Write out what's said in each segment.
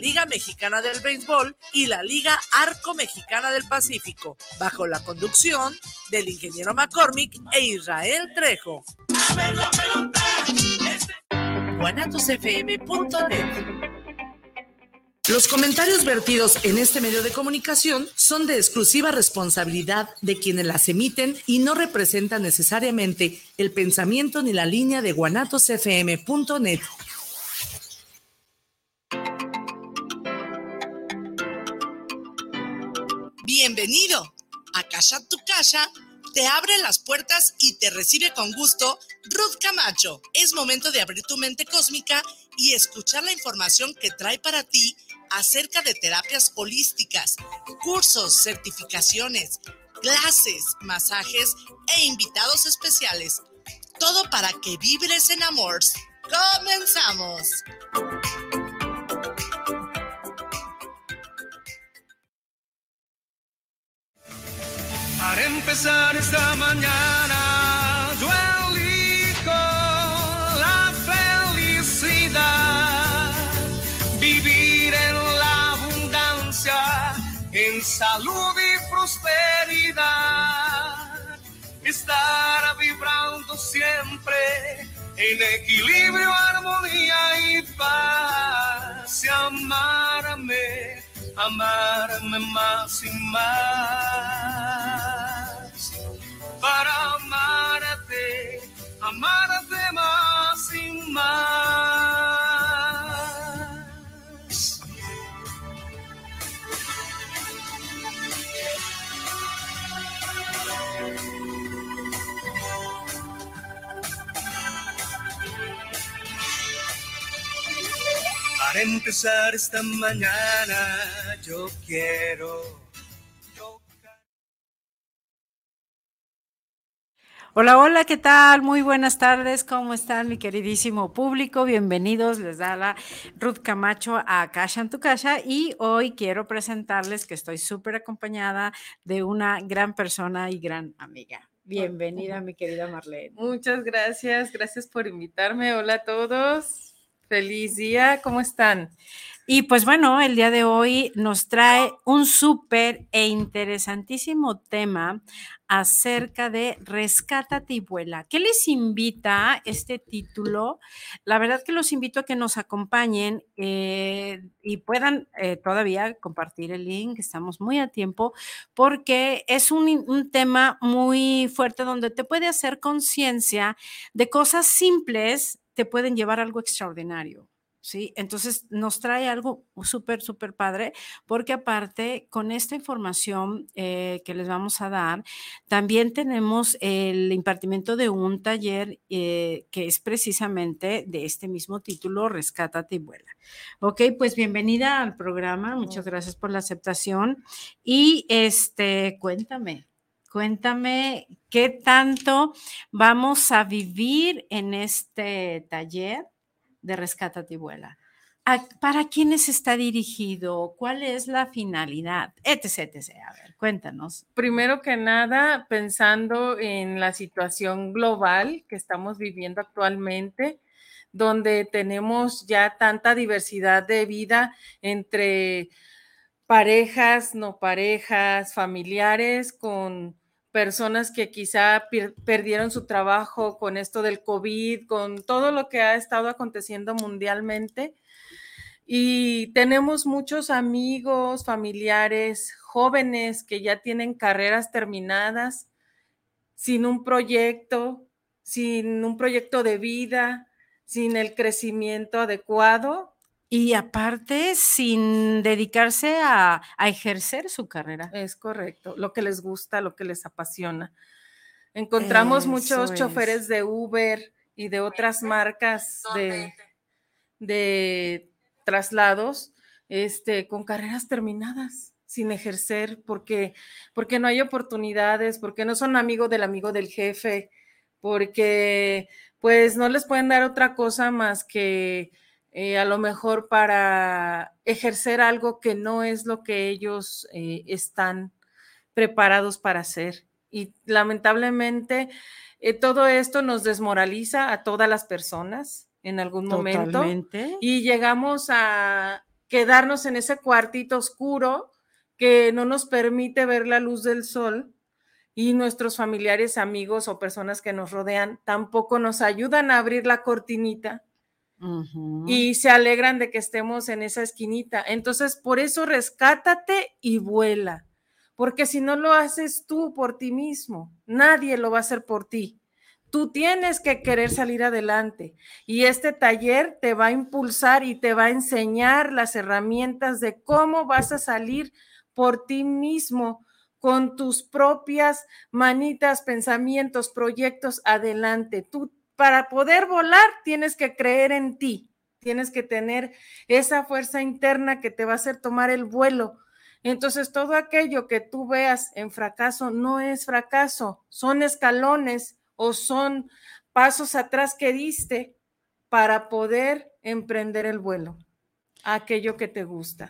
Liga Mexicana del Béisbol y la Liga Arco Mexicana del Pacífico, bajo la conducción del ingeniero McCormick e Israel Trejo. Los comentarios vertidos en este medio de comunicación son de exclusiva responsabilidad de quienes las emiten y no representan necesariamente el pensamiento ni la línea de guanatosfm.net. Bienvenido a Casa Tu Casa. Te abre las puertas y te recibe con gusto Ruth Camacho. Es momento de abrir tu mente cósmica y escuchar la información que trae para ti acerca de terapias holísticas, cursos, certificaciones, clases, masajes e invitados especiales. Todo para que vibres en amor. ¡Comenzamos! Empezar esta mañana, yo elijo la felicidad, vivir en la abundancia, en salud y prosperidad, estar vibrando siempre en equilibrio, armonía y paz, y amarme amarme más y más. Para amarte, amarte más y más. Para empezar esta mañana, yo quiero. Hola, hola, ¿qué tal? Muy buenas tardes, ¿cómo están mi queridísimo público? Bienvenidos, les da la Ruth Camacho a Casa en tu Casa y hoy quiero presentarles que estoy súper acompañada de una gran persona y gran amiga. Bienvenida, mi querida Marlene. Muchas gracias, gracias por invitarme. Hola a todos. Feliz día, ¿cómo están? Y pues bueno, el día de hoy nos trae un súper e interesantísimo tema acerca de Rescata y vuela. ¿Qué les invita este título? La verdad que los invito a que nos acompañen eh, y puedan eh, todavía compartir el link, estamos muy a tiempo, porque es un, un tema muy fuerte donde te puede hacer conciencia de cosas simples te pueden llevar a algo extraordinario. ¿Sí? Entonces nos trae algo súper, súper padre, porque aparte con esta información eh, que les vamos a dar, también tenemos el impartimiento de un taller eh, que es precisamente de este mismo título, Rescátate y vuela. Ok, pues bienvenida al programa, muchas gracias por la aceptación y este, cuéntame, Cuéntame qué tanto vamos a vivir en este taller de Rescata y Vuela. ¿Para quiénes está dirigido? ¿Cuál es la finalidad? Etc, etc. A ver, cuéntanos. Primero que nada, pensando en la situación global que estamos viviendo actualmente, donde tenemos ya tanta diversidad de vida entre parejas, no parejas, familiares, con personas que quizá perdieron su trabajo con esto del COVID, con todo lo que ha estado aconteciendo mundialmente. Y tenemos muchos amigos, familiares, jóvenes que ya tienen carreras terminadas, sin un proyecto, sin un proyecto de vida, sin el crecimiento adecuado y aparte, sin dedicarse a, ejercer su carrera. Es correcto, lo que les gusta, lo que les apasiona. Encontramos muchos choferes de Uber y de otras marcas de, de traslados este, con carreras terminadas sin ejercer porque, porque no hay oportunidades, porque no son amigos del amigo del jefe, porque pues no les pueden dar otra cosa más que eh, a lo mejor para ejercer algo que no es lo que ellos eh, están preparados para hacer. Y lamentablemente eh, todo esto nos desmoraliza a todas las personas en algún momento y llegamos a, quedarnos en ese cuartito oscuro que no nos permite ver la luz del sol y nuestros familiares, amigos o personas que nos rodean tampoco nos ayudan a abrir la cortinita y se alegran de que estemos en esa esquinita. Entonces, por eso rescátate y vuela, porque si no lo haces tú por ti mismo, nadie lo va a hacer por ti. Tú tienes que querer salir adelante y este taller te va a impulsar y te va a enseñar las herramientas de cómo vas a salir por ti mismo con tus propias manitas, pensamientos, proyectos adelante. Tú para poder volar tienes que creer en ti, tienes que tener esa fuerza interna que te va a hacer tomar el vuelo. Entonces, todo aquello que tú veas en fracaso no es fracaso, son escalones o son pasos atrás que diste para poder emprender el vuelo, aquello que te gusta.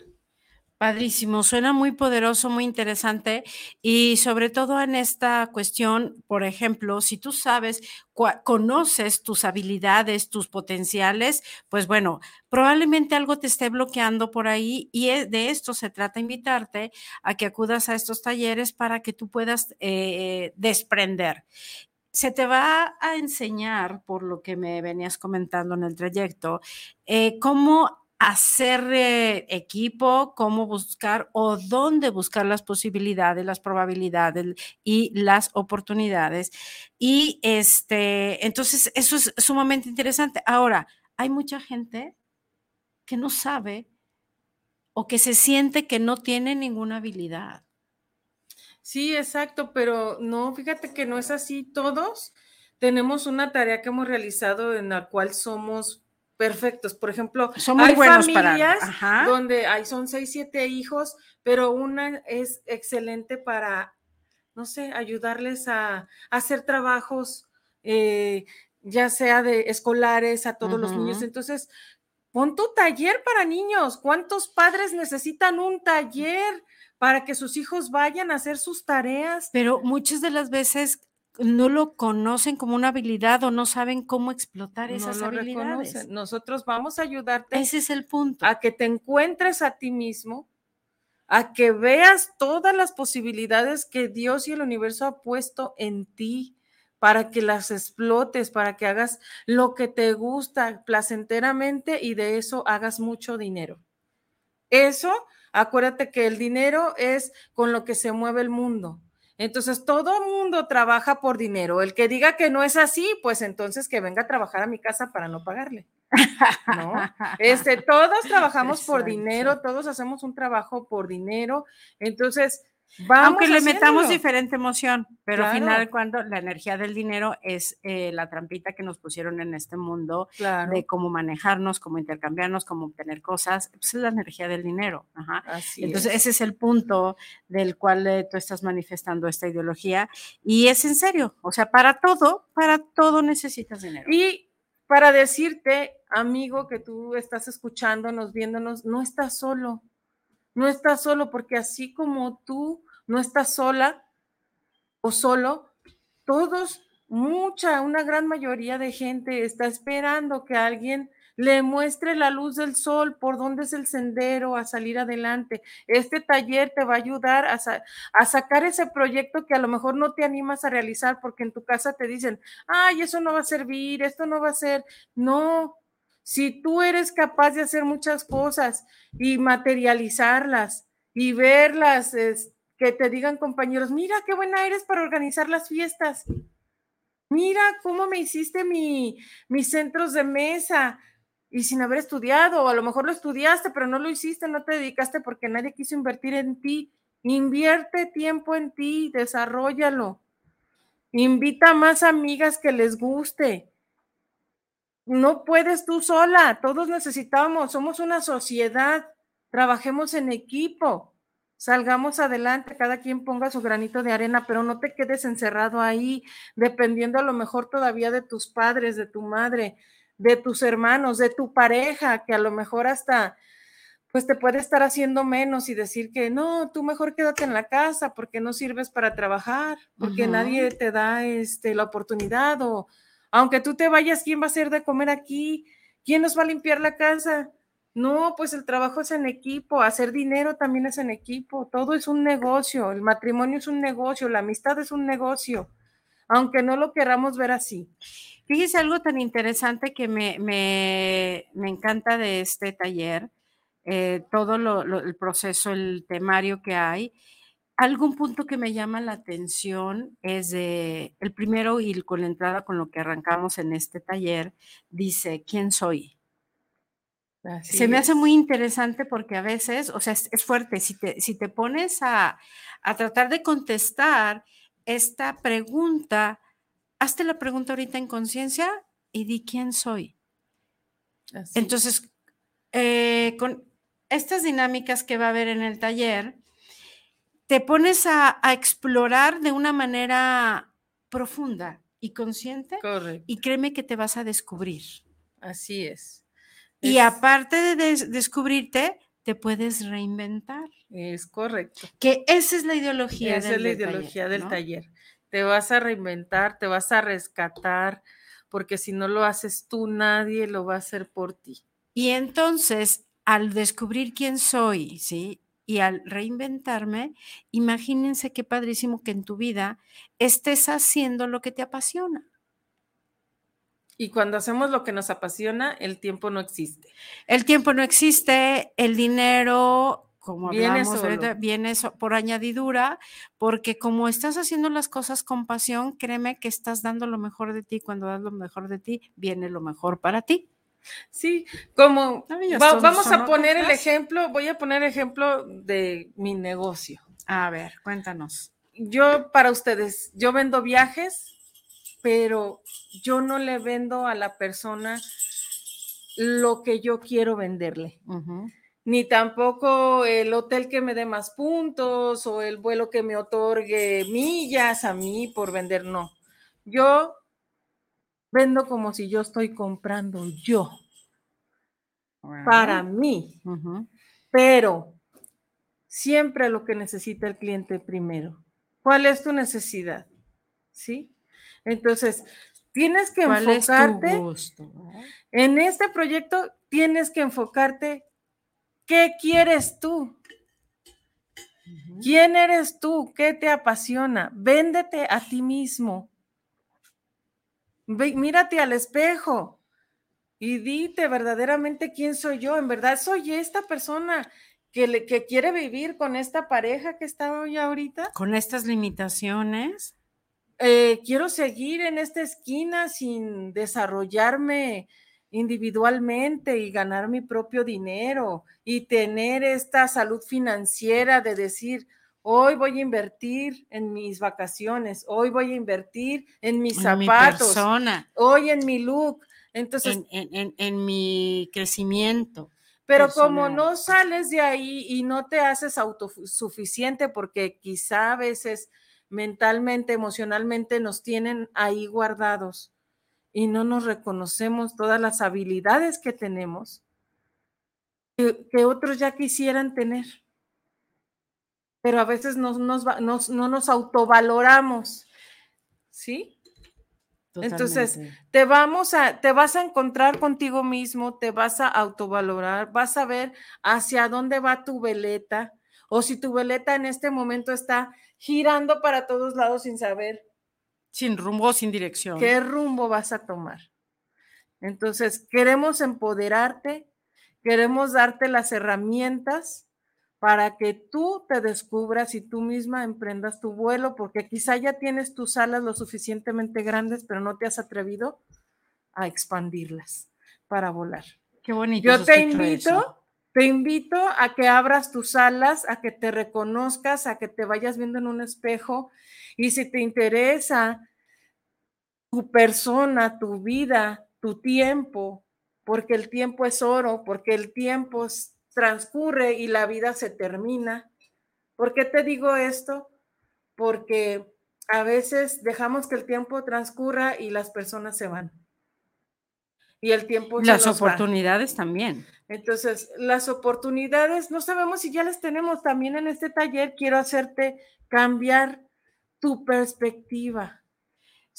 Padrísimo, suena muy poderoso, muy interesante y sobre todo en esta cuestión, por ejemplo, si tú sabes, conoces tus habilidades, tus potenciales, pues bueno, probablemente algo te esté bloqueando por ahí y e, de esto se trata invitarte a que acudas a estos talleres para que tú puedas eh, desprender. Se te va a enseñar, por lo que me venías comentando en el trayecto, eh, cómo hacer eh, equipo, cómo buscar o dónde buscar las posibilidades, las probabilidades y las oportunidades. Y este, entonces eso es sumamente interesante. Ahora, hay mucha gente que no sabe o que se siente que no tiene ninguna habilidad. Sí, exacto, pero no, fíjate que no es así. Todos tenemos una tarea que hemos realizado en la cual somos perfectos. Por ejemplo, hay familias donde hay, son seis, siete hijos, pero una es excelente para, no sé, ayudarles a, hacer trabajos, eh, ya sea de escolares a todos los niños. Entonces, pon tu taller para niños. ¿Cuántos padres necesitan un taller? para que sus hijos vayan a hacer sus tareas. Pero muchas de las veces no lo conocen como una habilidad o no saben cómo explotar esas habilidades. Nosotros vamos a ayudarte. Ese es el punto. A que te encuentres a ti mismo, a que veas todas las posibilidades que Dios y el universo ha puesto en ti para que las explotes, para que hagas lo que te gusta placenteramente y de eso hagas mucho dinero. Eso, acuérdate que el dinero es con lo que se mueve el mundo. Entonces, todo mundo trabaja por dinero. El que diga que no es así, pues entonces que venga a trabajar a mi casa para no pagarle. ¿No? Este, todos trabajamos por dinero, todos hacemos un trabajo por dinero. Entonces, aunque le metamos diferente emoción, pero al final cuando la energía del dinero es eh, la trampita que nos pusieron en este mundo de cómo manejarnos, cómo intercambiarnos, cómo obtener cosas, pues es la energía del dinero. Entonces ese es el punto del cual eh, tú estás manifestando esta ideología y es en serio, o sea, para todo, para todo necesitas dinero. Y para decirte, amigo, que tú estás escuchándonos, viéndonos, no estás solo no estás solo porque así como tú no estás sola o solo, todos, mucha, una gran mayoría de gente está esperando que alguien le muestre la luz del sol, por dónde es el sendero a salir adelante. Este taller te va a ayudar a, a, sacar ese proyecto que a lo mejor no te animas a realizar porque en tu casa te dicen, ay, eso no va a servir, esto no va a ser. No, si tú eres capaz de hacer muchas cosas y materializarlas y verlas, que te digan compañeros, mira qué buena eres para organizar las fiestas. Mira cómo me hiciste mi, mis centros de mesa y sin haber estudiado, o a lo mejor lo estudiaste, pero no lo hiciste, no te dedicaste porque nadie quiso invertir en ti. Invierte tiempo en ti, desarrollalo. Invita a más amigas que les guste no puedes tú sola, todos necesitamos, somos una sociedad, trabajemos en equipo, salgamos adelante, cada quien ponga su granito de arena, pero no te quedes encerrado ahí, dependiendo a lo mejor todavía de tus padres, de tu madre, de tus hermanos, de tu pareja, que a lo mejor hasta pues te puede estar haciendo menos y decir que no, tú mejor quédate en la casa porque no sirves para trabajar, porque nadie te da este, la oportunidad o aunque tú te vayas, ¿quién va a hacer de comer aquí? ¿Quién nos va a limpiar la casa? No, pues el trabajo es en equipo, hacer dinero también es en equipo, todo es un negocio, el matrimonio es un negocio, la amistad es un negocio, aunque no lo queramos ver así. Fíjese algo tan interesante que me, me, me encanta de este taller, eh, todo lo, lo, el proceso, el temario que hay. Algún punto que me llama la atención es de, el primero y con la entrada con lo que arrancamos en este taller, dice, ¿quién soy? Así Se me hace muy interesante porque a veces, o sea, es, es fuerte, si te, si te pones a, a tratar de contestar esta pregunta, hazte la pregunta ahorita en conciencia y di quién soy. Así. Entonces, eh, con estas dinámicas que va a haber en el taller, te pones a, a explorar de una manera profunda y consciente Correcto, y créeme que te vas a descubrir. así es. Y Es- aparte de des- descubrirte, te puedes reinventar. Es correcto. Que esa es la ideología Esa del, es la del taller, ideología del ¿no? taller. Te vas a reinventar, te vas a rescatar, porque si no lo haces tú, nadie lo va a hacer por ti. Y entonces, al descubrir quién soy, ¿sí? Y al reinventarme, imagínense qué padrísimo que en tu vida estés haciendo lo que te apasiona. Y cuando hacemos lo que nos apasiona, el tiempo no existe. El tiempo no existe, el dinero, como Viene hablamos, viene so- por añadidura, porque como estás haciendo las cosas con pasión, créeme que estás dando lo mejor de ti. Cuando das lo mejor de ti, viene lo mejor para ti. Sí, como va- vamos a poner el ejemplo, voy a poner ejemplo de mi negocio. A ver, cuéntanos. Yo para ustedes, yo vendo viajes, pero yo no le vendo a la persona lo que yo quiero venderle. Ni tampoco el hotel que me dé más puntos o el vuelo que me otorgue millas a mí por vender, no. Yo vendo como si yo estoy comprando yo, para mí, pero siempre lo que necesita el cliente primero. ¿Cuál es tu necesidad? ¿Sí? Entonces, tienes que ¿Cuál es tu enfocarte gusto? en este proyecto, tienes que enfocarte ¿Qué quieres tú? ¿Quién eres tú? ¿Qué te apasiona? Véndete a ti mismo. Ve- mírate al espejo y dite verdaderamente quién soy yo. En verdad soy esta persona que, le, que quiere vivir con esta pareja que está hoy ahorita. Con estas limitaciones, Eh, quiero seguir en esta esquina sin desarrollarme individualmente y ganar mi propio dinero y tener esta salud financiera de decir, hoy voy a invertir en mis vacaciones, hoy voy a invertir en mis en mi zapatos, persona, hoy en mi look. Entonces, en, en- en- en mi crecimiento. pero como no sales de ahí y no te haces autosuficiente porque quizá a veces mentalmente, emocionalmente nos tienen ahí guardados y no nos reconocemos todas las habilidades que tenemos que, que otros ya quisieran tener. Pero a veces nos nos- no nos autovaloramos. ¿Sí? Entonces, te vamos a, te vas a encontrar contigo mismo, te vas a autovalorar, vas a ver hacia dónde va tu veleta, o si tu veleta en este momento está girando para todos lados sin saber sin rumbo, sin dirección. qué rumbo vas a tomar. Entonces, queremos empoderarte, queremos darte las herramientas para que tú te descubras y tú misma emprendas tu vuelo, porque quizá ya tienes tus alas lo suficientemente grandes, pero no te has atrevido a expandirlas para volar. Qué bonito. Yo te invito, eso. te invito a que abras tus alas, a que te reconozcas, a que te vayas viendo en un espejo y si te interesa tu persona, tu vida, tu tiempo, porque el tiempo es oro, porque el tiempo s- transcurre y la vida se termina. ¿Por qué te digo esto? Porque a veces dejamos que el tiempo transcurra y las personas se van. Y el tiempo se Las va. oportunidades también. Entonces, las oportunidades, no sabemos si ya las tenemos también en este taller. Quiero hacerte cambiar tu perspectiva.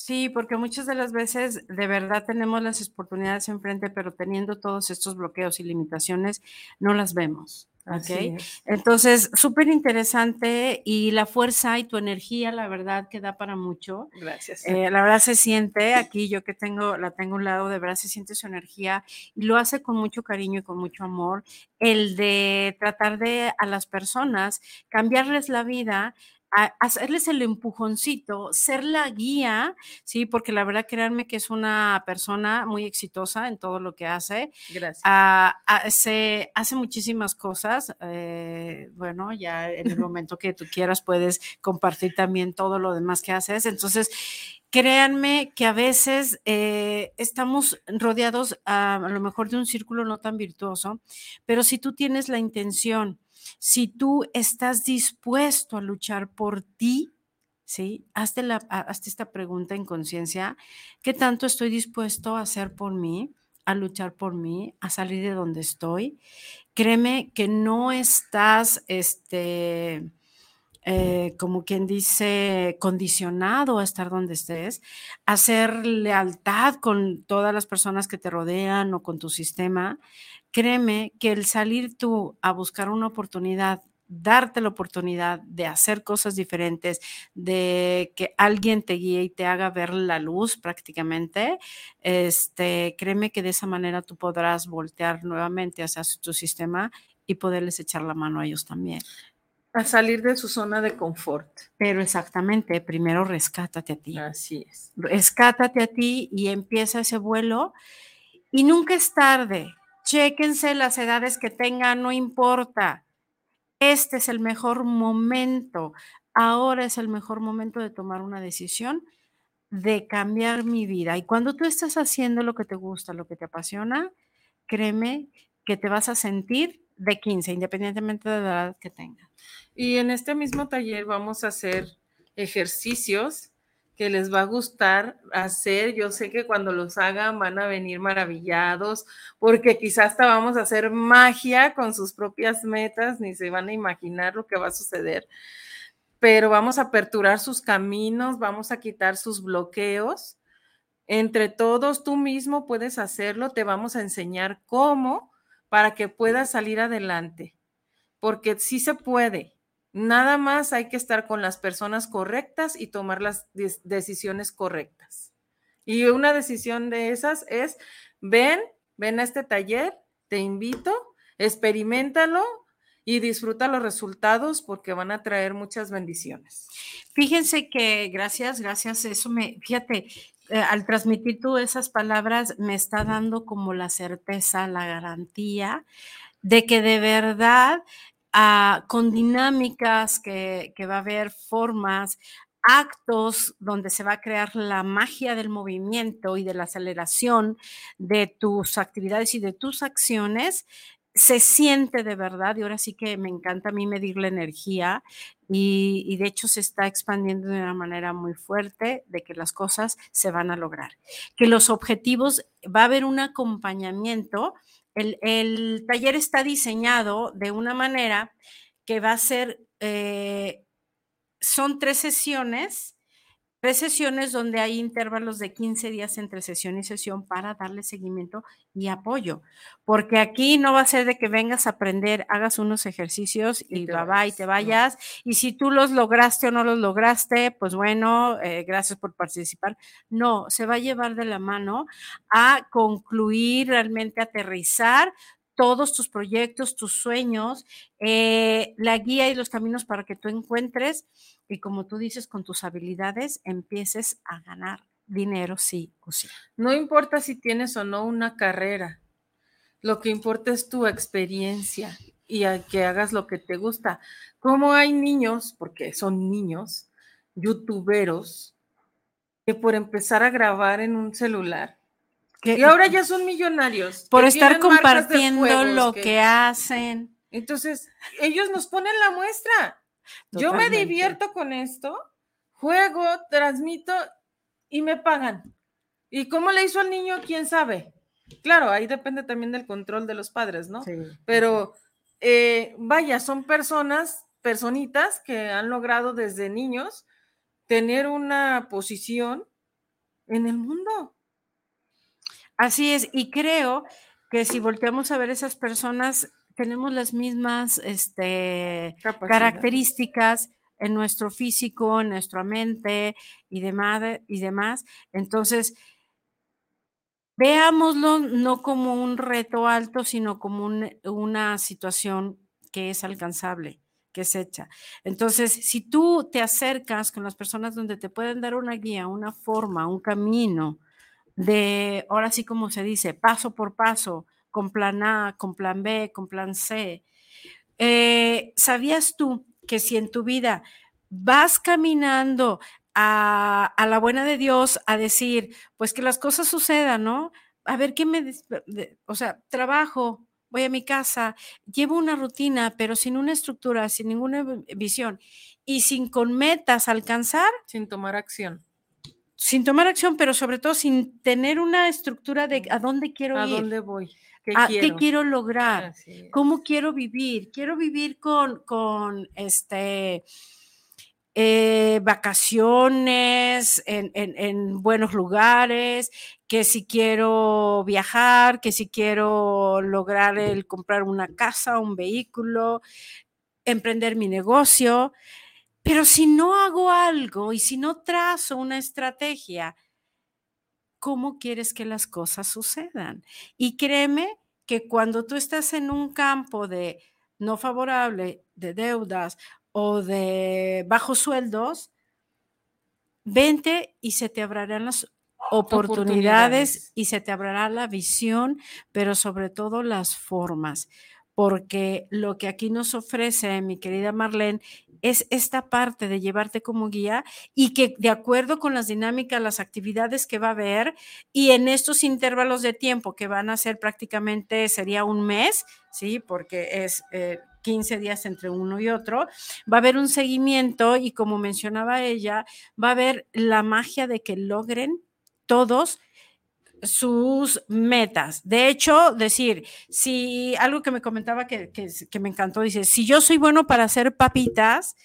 Sí, porque muchas de las veces de verdad tenemos las oportunidades enfrente, pero teniendo todos estos bloqueos y limitaciones, no las vemos. ¿ok? Entonces, súper interesante y la fuerza y tu energía, la verdad, que da para mucho. Gracias. Eh, la verdad se siente aquí, yo que tengo, la tengo a un lado, de verdad se siente su energía y lo hace con mucho cariño y con mucho amor. El de tratar de a las personas cambiarles la vida hacerles el empujoncito, ser la guía, sí, porque la verdad, créanme que es una persona muy exitosa en todo lo que hace. Gracias. hace, hace muchísimas cosas. Eh, bueno, ya en el momento que tú quieras puedes compartir también todo lo demás que haces. Entonces, créanme que a veces eh, estamos rodeados a, a, lo mejor de un círculo no tan virtuoso, pero si tú tienes la intención si tú estás dispuesto a luchar por ti, ¿sí? Hazte, la, hazte esta pregunta en conciencia, ¿qué tanto estoy dispuesto a hacer por mí? a luchar por mí, a salir de donde estoy. Créeme que no estás, este, eh, como quien dice, condicionado a estar donde estés, a hacer lealtad con todas las personas que te rodean o con tu sistema créeme que el salir tú a buscar una oportunidad, darte la oportunidad de hacer cosas diferentes, de que alguien te guíe y te haga ver la luz prácticamente, este, créeme que de esa manera tú podrás voltear nuevamente hacia tu sistema y poderles echar la mano a ellos también. A salir de su zona de confort. Pero exactamente, primero rescátate a ti. Así es. Rescátate a ti y empieza ese vuelo. Y nunca es tarde Chéquense las edades que tengan, no importa. Este es el mejor momento. Ahora es el mejor momento de tomar una decisión de cambiar mi vida. Y cuando tú estás haciendo lo que te gusta, lo que te apasiona, créeme que te vas a sentir de 15, independientemente de la edad que tengas. Y en este mismo taller vamos a hacer ejercicios que les va a gustar hacer. Yo sé que cuando los hagan van a venir maravillados, porque quizás hasta vamos a hacer magia con sus propias metas, ni se van a imaginar lo que va a suceder. Pero vamos a aperturar sus caminos, vamos a quitar sus bloqueos. Entre todos, tú mismo puedes hacerlo, te vamos a enseñar cómo para que puedas salir adelante, porque sí se puede Nada más hay que estar con las personas correctas y tomar las decisiones correctas. Y una decisión de esas es, ven, ven a este taller, te invito, experimentalo y disfruta los resultados porque van a traer muchas bendiciones. Fíjense que gracias, gracias, eso me, fíjate, eh, al transmitir tú esas palabras me está dando como la certeza, la garantía de que de verdad con dinámicas que, va a haber formas, actos donde se va a crear la magia del movimiento y de la aceleración de tus actividades y de tus acciones, se siente de verdad y ahora sí que me encanta a mí medir la energía y, de hecho se está expandiendo de una manera muy fuerte de que las cosas se van a lograr, que los objetivos, va a haber un acompañamiento el, taller está diseñado de una manera que va a ser, eh, son tres sesiones Tres sesiones donde hay intervalos de 15 días entre sesión y sesión para darle seguimiento y apoyo. Porque aquí no va a ser de que vengas a aprender, hagas unos ejercicios y, va, va y te vayas. Y si tú los lograste o no los lograste, pues bueno, eh, gracias por participar. No, se va a llevar de la mano a concluir, realmente aterrizar todos tus proyectos, tus sueños, eh, la guía y los caminos para que tú encuentres y como tú dices, con tus habilidades empieces a ganar dinero sí o sí. No importa si tienes o no una carrera, lo que importa es tu experiencia y que hagas lo que te gusta. Como hay niños, porque son niños, youtuberos, que por empezar a grabar en un celular, y ahora ya son millonarios. Por estar compartiendo lo que hacen. Entonces, ellos nos ponen la muestra. Yo me divierto con esto, juego, transmito y me pagan. ¿Y cómo le hizo al niño? ¿Quién sabe? Claro, ahí depende también del control de los padres, ¿no? Pero eh, vaya, son personas, personitas que han logrado desde niños tener una posición en el mundo. Así es, y creo que si volteamos a ver esas personas, tenemos las mismas este, características en nuestro físico, en nuestra mente y demás, y demás. Entonces, veámoslo no como un reto alto, sino como una situación que es alcanzable, que es hecha. Entonces, si tú te acercas con las personas donde te pueden dar una guía, una forma, un camino de, ahora sí como se dice, paso por paso, con plan A, con plan B, con plan C, eh, ¿sabías tú que si en tu vida vas caminando a, la buena de Dios a decir, pues que las cosas sucedan, ¿no? A ver qué me, o sea, trabajo, voy a mi casa, llevo una rutina, pero sin una estructura, sin ninguna visión y sin con metas alcanzar. Sin tomar acción. Sin tomar acción, pero sobre todo sin tener una estructura de a dónde quiero ir. A dónde voy. ¿Qué, quiero? ¿Qué quiero lograr? ¿Cómo quiero vivir? Quiero vivir con, con este, eh, vacaciones en, buenos lugares, que si quiero viajar, que si quiero lograr el comprar una casa, un vehículo, emprender mi negocio. Pero si no hago algo y si no trazo una estrategia, ¿cómo quieres que las cosas sucedan? Y créeme que cuando tú estás en un campo de no favorable, de deudas o de bajos sueldos, vente y se te abrirán las oportunidades, y se te abrirá la visión, pero sobre todo las formas, porque lo que aquí nos ofrece mi querida Marlene es esta parte de llevarte como guía y que de acuerdo con las dinámicas, las actividades que va a haber y en estos intervalos de tiempo que van a ser prácticamente, sería un mes, ¿sí? Porque es... 15 eh, días entre uno y otro, va a haber un seguimiento y como mencionaba ella, va a haber la magia de que logren todos sus metas. De hecho, decir, si algo que me comentaba que, me encantó, dice, si yo soy bueno para hacer papitas,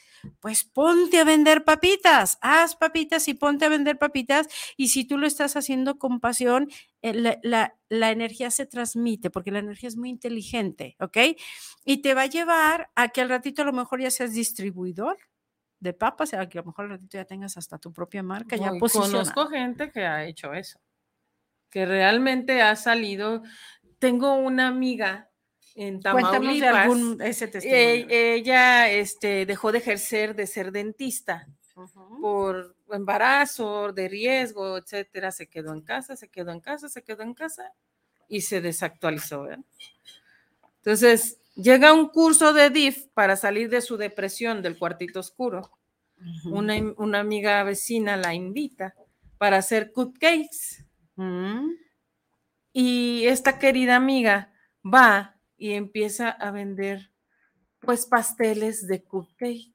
pues ponte a vender papitas, haz papitas y ponte a vender papitas. Y si tú lo estás haciendo con pasión, eh, la, la, energía se transmite, porque la energía es muy inteligente, ¿ok? Y te va a llevar a que al ratito a lo mejor ya seas distribuidor de papas, a que a lo mejor al ratito ya tengas hasta tu propia marca. ya conozco gente que ha hecho eso que realmente ha salido. Tengo una amiga en Tamaulipas. E, ella este, dejó de ejercer de ser dentista por embarazo, de riesgo, etcétera. Se quedó en casa, se quedó en casa, se quedó en casa y se desactualizó. Entonces, llega un curso de DIF para salir de su depresión del cuartito oscuro. una, una, amiga vecina la invita para hacer cupcakes. Y esta querida amiga va y empieza a vender pues pasteles de cupcake,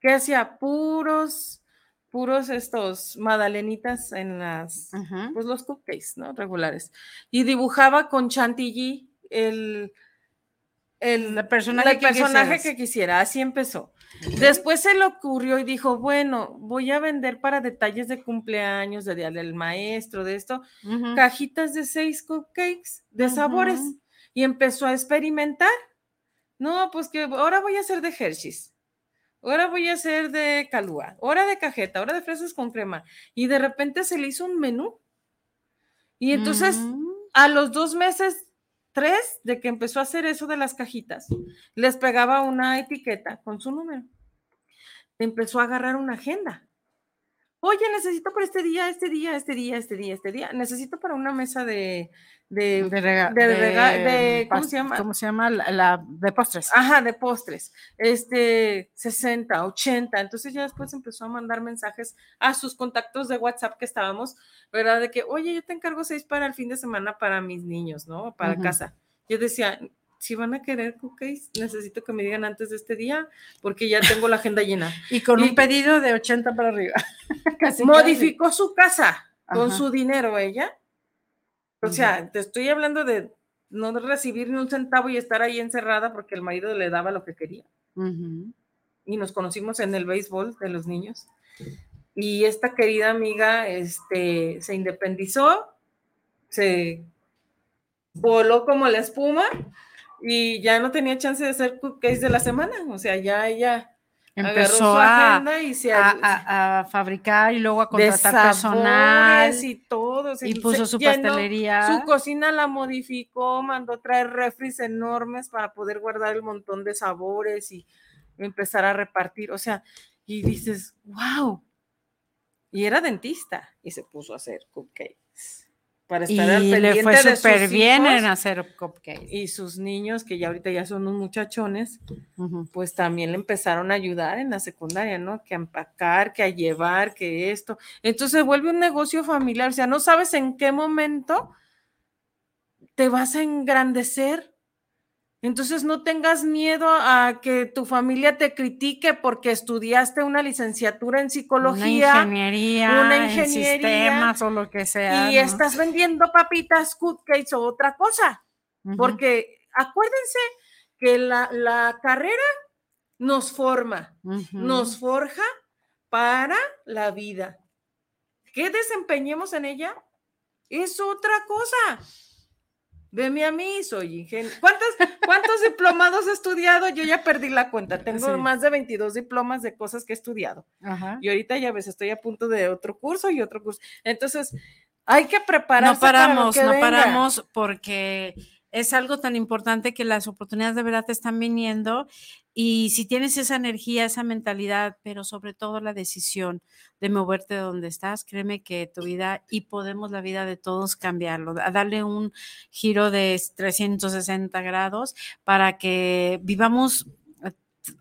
que hacía puros, puros estos madalenitas en las, pues los cupcakes, ¿no? Regulares. Y dibujaba con chantilly el, el, personaje, personaje que quisiera, así empezó. Después se le ocurrió y dijo, bueno, voy a vender para detalles de cumpleaños, de día del maestro, de esto, cajitas de seis cupcakes de sabores. Y empezó a experimentar. No, pues que ahora voy a hacer de Hershey's. Ahora voy a hacer de calúa, ahora de cajeta, ahora de fresas con crema. Y de repente se le hizo un menú. Y entonces, mm. a los dos meses tres de que empezó a hacer eso de las cajitas, les pegaba una etiqueta con su número. Empezó a agarrar una agenda. Oye, necesito para este día, este día, este día, este día, este día. Necesito para una mesa de, de, de, ¿cómo se llama? ¿Cómo se llama? La, de postres. Ajá, de postres. Este, 60, 80. Entonces ya después empezó a mandar mensajes a sus contactos de WhatsApp que estábamos, ¿verdad? De que, oye, yo te encargo seis para el fin de semana para mis niños, ¿no? Para casa. Yo decía, si van a querer cookies, necesito que me digan antes de este día, porque ya tengo la agenda llena. y con un pedido de 80 para arriba. modificó su casa con su dinero ella o sea, te estoy hablando de no recibir ni un centavo y estar ahí encerrada porque el marido le daba lo que quería. Y nos conocimos en el béisbol de los niños. y esta querida amiga este, se independizó, se voló como la espuma y ya no tenía chance de hacer cupcakes de la semana, o sea, ya ella empezó a, y se a, fabricar y luego a contratar personal y todo. y puso su pastelería. Su cocina la modificó, mandó traer refris enormes para poder guardar el montón de sabores y empezar a repartir. O sea, y dices, wow. Y era dentista y se puso a hacer cupcakes para estar y le fue súper bien en hacer cupcakes. Y sus niños, que ya ahorita ya son unos muchachones, pues también le empezaron a ayudar en la secundaria, ¿no? Que a empacar, que a llevar, que esto. Entonces vuelve un negocio familiar, o sea, no sabes en qué momento te vas a engrandecer entonces no tengas miedo a que tu familia te critique porque estudiaste una licenciatura en psicología, una ingeniería, una ingeniería en sistemas o lo que sea. Y estás vendiendo papitas, cupcakes o otra cosa. Porque acuérdense que la, carrera nos forma, nos forja para la vida. ¿Qué desempeñemos en ella? Es otra cosa. Veme a mí, soy ingeniero. ¿Cuántos, ¿Cuántos diplomados he estudiado? Yo ya perdí la cuenta. Tengo más de 22 diplomas de cosas que he estudiado. Y ahorita ya ves, estoy a punto de otro curso y otro curso. Entonces, hay que prepararse. No paramos, no paramos porque es algo tan importante que las oportunidades de verdad te están viniendo y si tienes esa energía, esa mentalidad, pero sobre todo la decisión de moverte de donde estás, créeme que tu vida y podemos la vida de todos cambiarlo, darle un giro de 360 grados para que vivamos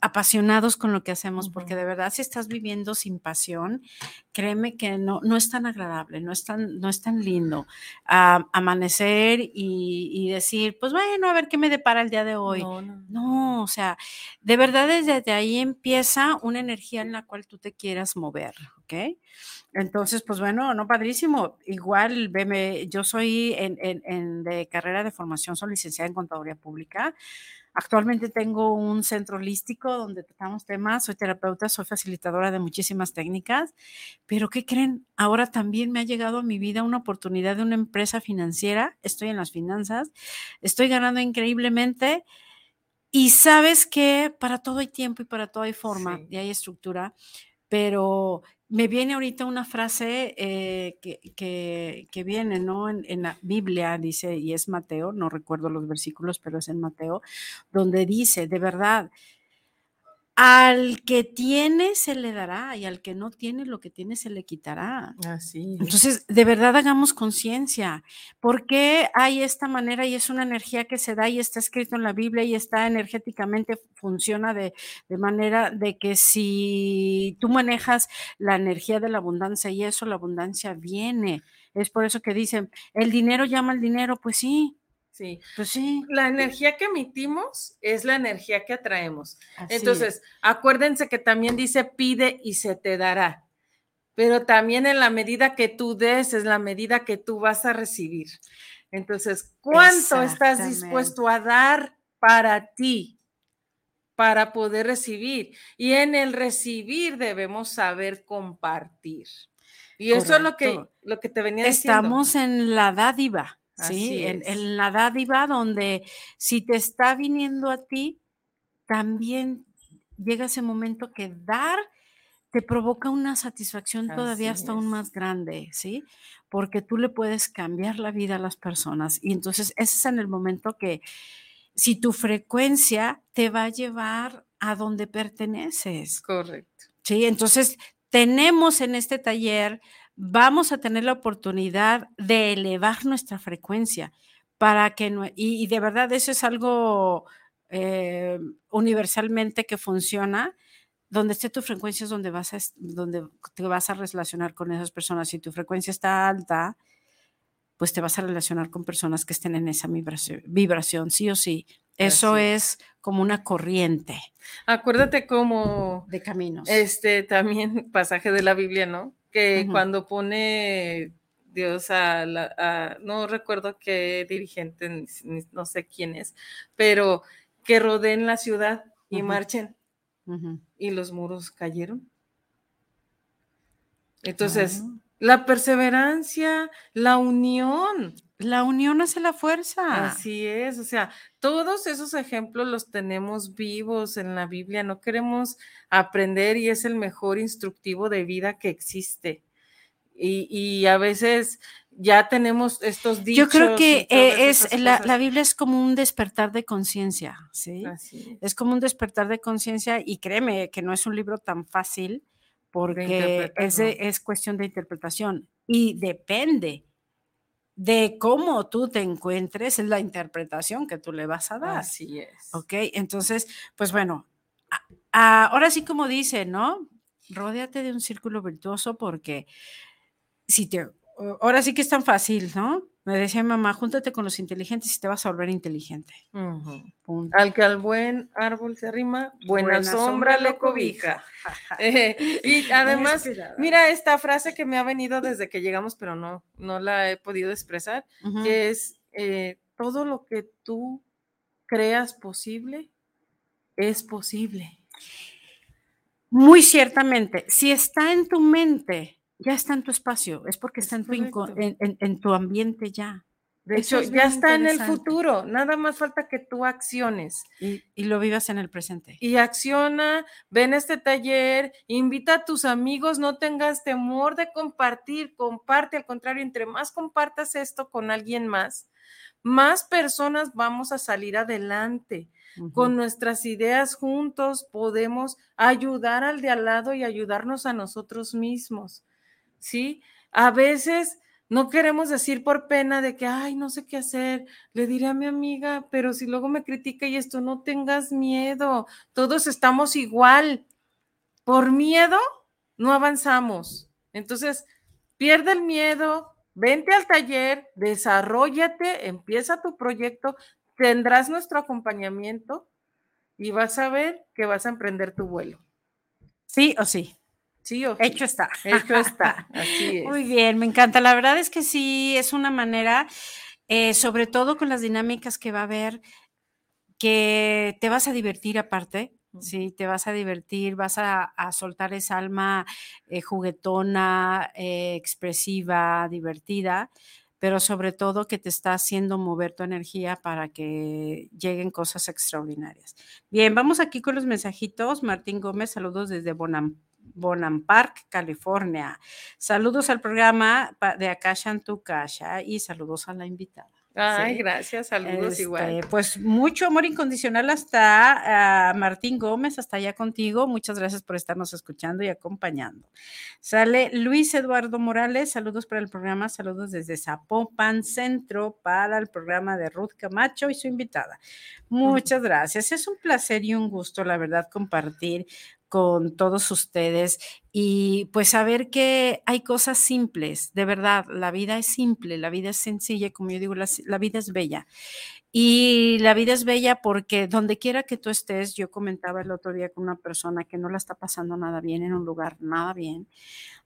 apasionados con lo que hacemos, porque de verdad si estás viviendo sin pasión, créeme que no, no es tan agradable, no es tan, no es tan lindo amanecer y, decir, pues bueno, a ver qué me depara el día de hoy. No, no, o sea, de verdad desde ahí empieza una energía en la cual tú te quieras mover, ¿ok? Entonces, pues bueno, no padrísimo. Igual, veme, yo soy en, en, de carrera de formación, soy licenciada en contaduría pública. Actualmente tengo un centro holístico donde tratamos temas, soy terapeuta, soy facilitadora de muchísimas técnicas, pero ¿qué creen? Ahora también me ha llegado a mi vida una oportunidad de una empresa financiera, estoy en las finanzas, estoy ganando increíblemente y sabes que para todo hay tiempo y para todo hay forma y hay estructura, pero me viene ahorita una frase eh, que, viene, ¿no? En, la Biblia dice, y es Mateo, no recuerdo los versículos, pero es en Mateo, donde dice, de verdad, al que tiene se le dará y al que no tiene lo que tiene se le quitará. Así. Entonces, de verdad hagamos conciencia. porque hay esta manera y es una energía que se da y está escrito en la Biblia y está energéticamente, funciona de, de manera de que si tú manejas la energía de la abundancia y eso, la abundancia viene. Es por eso que dicen, el dinero llama al dinero, pues sí, Sí, pues sí. La energía que emitimos es la energía que atraemos. Entonces, acuérdense que también dice pide y se te dará, pero también en la medida que tú des es la medida que tú vas a recibir. Entonces, ¿cuánto estás dispuesto a dar para ti? para poder recibir. Y en el recibir debemos saber compartir. Y eso es lo que, lo que te venía diciendo. Estamos en la dádiva. Sí, en, la dádiva donde si te está viniendo a ti, también llega ese momento que dar te provoca una satisfacción todavía hasta aún más grande, ¿sí? Porque tú le puedes cambiar la vida a las personas. Y entonces ese es en el momento que si tu frecuencia te va a llevar a donde perteneces. Correcto. Sí, entonces tenemos en este taller vamos a tener la oportunidad de elevar nuestra frecuencia para que, y, de verdad eso es algo eh, universalmente que funciona, donde esté tu frecuencia es donde vas a, donde te vas a relacionar con esas personas. Si tu frecuencia está alta, pues te vas a relacionar con personas que estén en esa vibración, vibración sí o sí. Eso es como una corriente. Acuérdate como de caminos. Este también pasaje de la Biblia, ¿no? Que cuando pone Dios a, la, no recuerdo qué dirigente, no sé quién es, pero que rodeen la ciudad y marchen y los muros cayeron. Entonces, la perseverancia, la unión. La unión hace la fuerza. Así es, o sea, todos esos ejemplos los tenemos vivos en la Biblia, no queremos aprender y es el mejor instructivo de vida que existe. Y, a veces ya tenemos estos dichos. Yo creo que eh, es la, la, Biblia es como un despertar de conciencia, ¿sí? es. es como un despertar de conciencia y créeme que no es un libro tan fácil porque es, es cuestión de interpretación y depende de cómo tú te encuentres, es la interpretación que tú le vas a dar. Así es. Ok, entonces, pues bueno, ahora sí como dice, ¿no? Ródeate de un círculo virtuoso porque si te, ahora sí que es tan fácil, ¿no? Me decía mi mamá, júntate con los inteligentes y te vas a volver inteligente. Al que al buen árbol se arrima, buena, sombra, le cobija. Eh, y además, mira esta frase que me ha venido desde que llegamos, pero no, no la he podido expresar, que es eh, todo lo que tú creas posible es posible. Muy ciertamente, si está en tu mente, ya está en tu espacio, es porque está en tu, en, tu, ambiente ya. De hecho, ya está en el futuro, nada más falta que tú acciones. Y, lo vivas en el presente. Y acciona, ven este taller, invita a tus amigos, no tengas temor de compartir, comparte, al contrario, entre más compartas esto con alguien más, más personas vamos a salir adelante. Con nuestras ideas juntos podemos ayudar al de al lado y ayudarnos a nosotros mismos. ¿Sí? A veces no queremos decir por pena de que, ay, no sé qué hacer, le diré a mi amiga, pero si luego me critica y esto, no tengas miedo, todos estamos igual. Por miedo no avanzamos. Entonces, pierde el miedo, vente al taller, desarrollate, empieza tu proyecto, tendrás nuestro acompañamiento y vas a ver que vas a emprender tu vuelo. Sí o sí. Sí, hecho está. Hecho está. Así es. Muy bien, me encanta. La verdad es que sí, es una manera, eh, sobre todo con las dinámicas que va a haber, que te vas a divertir aparte. Sí, te vas a divertir, vas a, soltar esa alma eh, juguetona, eh, expresiva, divertida, pero sobre todo que te está haciendo mover tu energía para que lleguen cosas extraordinarias. Bien, vamos aquí con los mensajitos. Martín Gómez, saludos desde Bonam Bonham Park, California. Saludos al programa de Akasha en tu casa y saludos a la invitada. Ay, gracias, saludos igual. Este, pues mucho amor incondicional hasta Martín Gómez, hasta allá contigo. Muchas gracias por estarnos escuchando y acompañando. Sale Luis Eduardo Morales, saludos para el programa, saludos desde Zapopan Centro para el programa de Ruth Camacho y su invitada. Muchas gracias. Es un placer y un gusto, la verdad, compartir con todos ustedes y pues saber que hay cosas simples, de verdad, la vida es simple, la vida es sencilla, como yo digo, la, vida es bella. Y la vida es bella porque donde quiera que tú estés, yo comentaba el otro día con una persona que no la está pasando nada bien en un lugar, nada bien,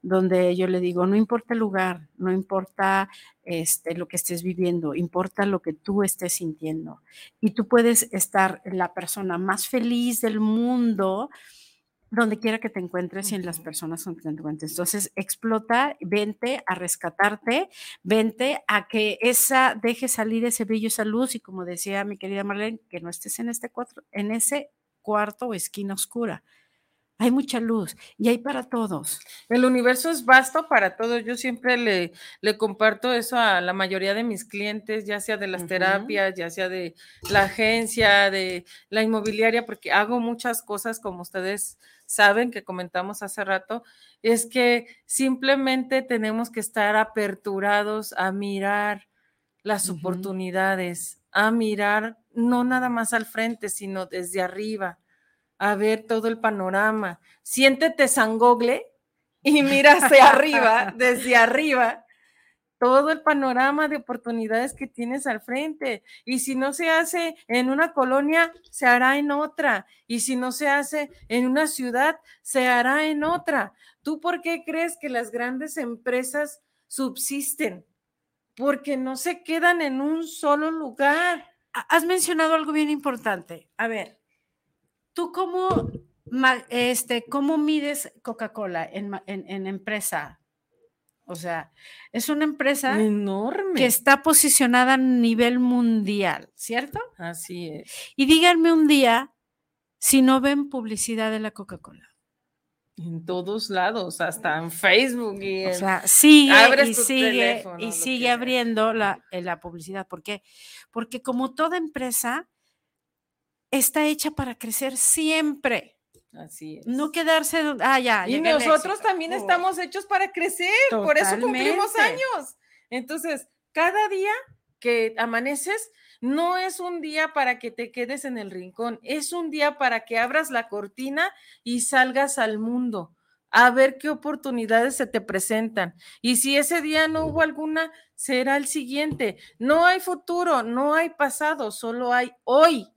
donde yo le digo, no importa el lugar, no importa este, lo que estés viviendo, importa lo que tú estés sintiendo. Y tú puedes estar la persona más feliz del mundo, donde quiera que te encuentres y en las personas donde te encuentres. Entonces, explota, vente a rescatarte, vente a que esa deje salir ese brillo, esa luz y como decía mi querida Marlene, que no estés en este cuarto, en ese cuarto o esquina oscura. Hay mucha luz y hay para todos. El universo es vasto para todos. Yo siempre le, le comparto eso a la mayoría de mis clientes, ya sea de las terapias, ya sea de la agencia, de la inmobiliaria, porque hago muchas cosas como ustedes saben que comentamos hace rato, es que simplemente tenemos que estar aperturados a mirar las oportunidades, a mirar no nada más al frente, sino desde arriba, a ver todo el panorama. Siéntete sangogle y mira hacia arriba, desde arriba, todo el panorama de oportunidades que tienes al frente. Y si no se hace en una colonia, se hará en otra. Y si no se hace en una ciudad, se hará en otra. ¿Tú por qué crees que las grandes empresas subsisten? Porque no se quedan en un solo lugar. Has mencionado algo bien importante. A ver, ¿tú cómo, este, cómo mides Coca-Cola en, en empresa? O sea, es una empresa enorme que está posicionada a nivel mundial, ¿cierto? Así es. Y díganme un día si no ven publicidad de la Coca-Cola. En todos lados, hasta en Facebook y O en- sea, sigue abres y tu sigue teléfono, y sigue abriendo la, eh, la publicidad. ¿Por qué? Porque como toda empresa, está hecha para crecer siempre, así es. no quedarse, ah, ya. y nosotros también Oh, estamos hechos para crecer, por eso cumplimos años. Entonces, cada día que amaneces no es un día para que te quedes en el rincón, es un día para que abras la cortina y salgas al mundo a ver qué oportunidades se te presentan. Y si ese día no hubo alguna, será el siguiente. No hay futuro, no hay pasado, solo hay hoy.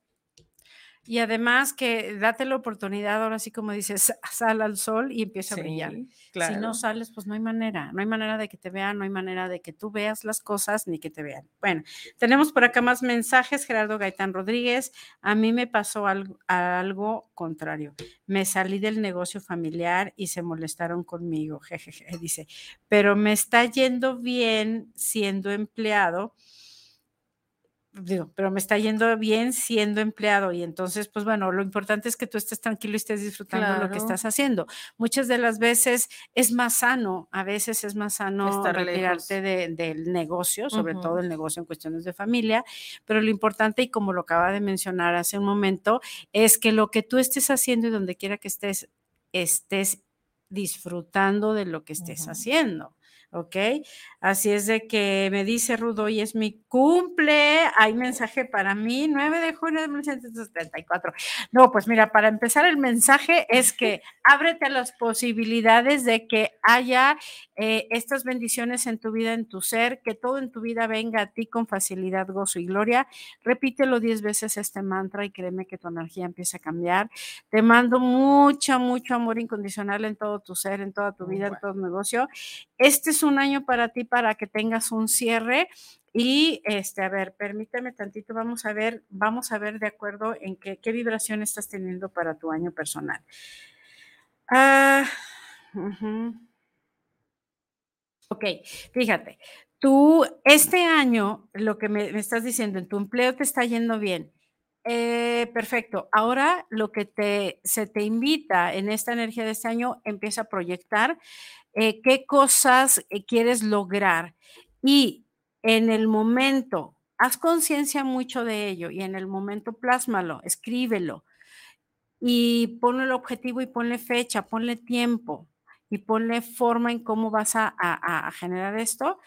Y además que date la oportunidad, ahora sí como dices, sal al sol y empieza a brillar. Sí, Si claro. no sales, pues no hay manera, no hay manera de que te vean, no hay manera de que tú veas las cosas ni que te vean. Bueno, tenemos por acá más mensajes. Gerardo Gaitán Rodríguez, a mí me pasó algo, algo contrario. Me salí del negocio familiar y se molestaron conmigo, jejeje, dice, pero me está yendo bien siendo empleado digo, pero me está yendo bien siendo empleado y entonces, pues bueno, lo importante es que tú estés tranquilo y estés disfrutando lo que Claro. estás haciendo. Muchas de las veces es más sano, a veces es más sano Estar retirarte de- del negocio, sobre todo el negocio en cuestiones de familia, pero lo importante, y como lo acaba de mencionar hace un momento, es que lo que tú estés haciendo y donde quiera que estés, estés disfrutando de lo que estés haciendo. ¿Ok? Así es de que me dice Rudo, hoy es mi cumple, hay mensaje para mí, 9 de junio de 1974. No, pues mira, para empezar el mensaje es que ábrete a las posibilidades de que haya eh, estas bendiciones en tu vida, en tu ser, que todo en tu vida venga a ti con facilidad, gozo y gloria. Repítelo 10 veces este mantra y créeme que tu energía empieza a cambiar. Te mando mucho, mucho amor incondicional en todo tu ser, en toda tu vida, en todo tu negocio. Este es un año para ti para que tengas un cierre y este, a ver, permíteme tantito, vamos a ver, vamos a ver de acuerdo en qué, qué vibración estás teniendo para tu año personal. Ah, ujú. Ok, fíjate, tú este año, lo que me estás diciendo, en tu empleo te está yendo bien. Eh, perfecto. Ahora lo que te, se te invita en esta energía de este año, empieza a proyectar eh, qué cosas eh, quieres lograr y en el momento, haz conciencia mucho de ello y en el momento plásmalo, escríbelo y ponle el objetivo y ponle fecha, ponle tiempo y ponle forma en cómo vas a, a- generar esto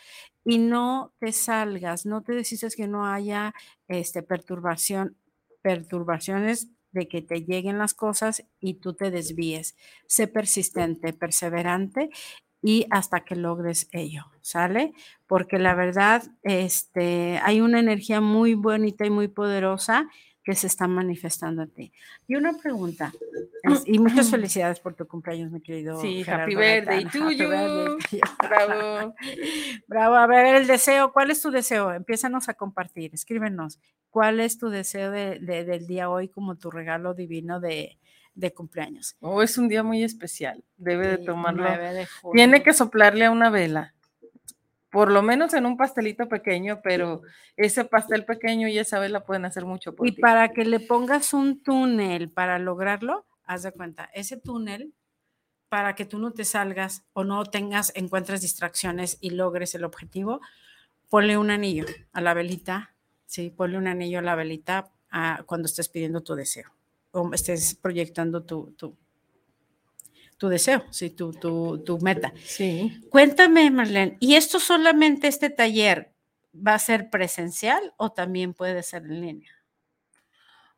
y no te salgas, no te decides que no haya este, perturbación, perturbaciones de que te lleguen las cosas y tú te desvíes. Sé persistente, perseverante y hasta que logres ello, ¿sale? Porque la verdad, este, hay una energía muy bonita y muy poderosa que se está manifestando en ti. Y una pregunta, es- y muchas felicidades por tu cumpleaños, mi querido. Sí, Gerardo happy birthday Gaitán. Happy birthday. Bravo. Bravo, a ver el deseo. ¿Cuál es tu deseo? Empiézanos a compartir, escríbenos. ¿Cuál es tu deseo de- de- del día hoy como tu regalo divino de, de cumpleaños? Oh, es un día muy especial. Debe de tomarlo. 9 de junio. Tiene que soplarle a una vela. Por lo menos en un pastelito pequeño, pero ese pastel pequeño y esa vela pueden hacer mucho por Y ti. para que le pongas un túnel para lograrlo, haz de cuenta, ese túnel, para que tú no te salgas o no tengas, encuentres distracciones y logres el objetivo, ponle un anillo a la velita, sí, ponle un anillo a la velita ah, cuando estés pidiendo tu deseo o estés proyectando tu, tu, tu deseo, sí, tu, tu, tu meta. Sí. Cuéntame, Marlene, ¿y esto solamente este taller va a ser presencial o también puede ser en línea?